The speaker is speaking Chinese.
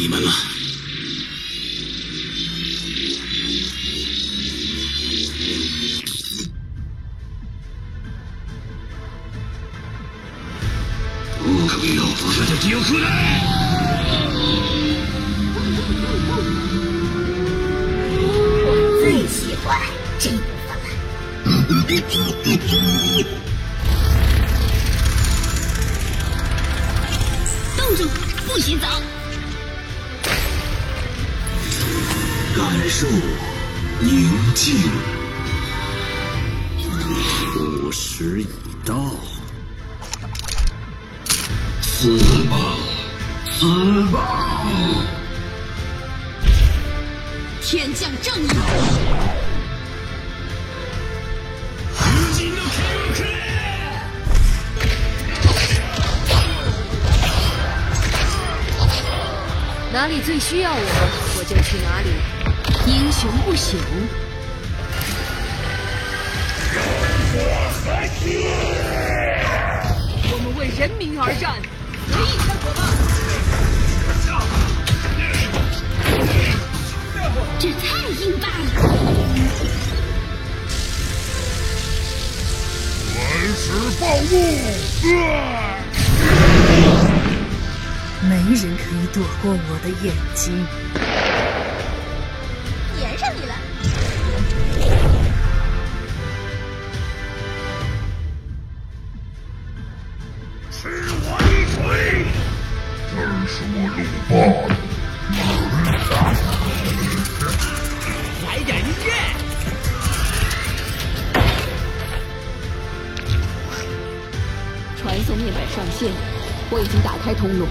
你们了。不可以有不这就只有可能。我最喜欢这部分了。冻住，不许走！感受宁静，午时已到，死吧，死吧！天降正义！哪里最需要我，我就去哪。英雄不朽。我们为人民而战，随意战火吧！这太硬霸了！原始暴怒！啊没人可以躲过我的眼睛。这是我鲁霸来点音乐。传送面板上线，我已经打开通路。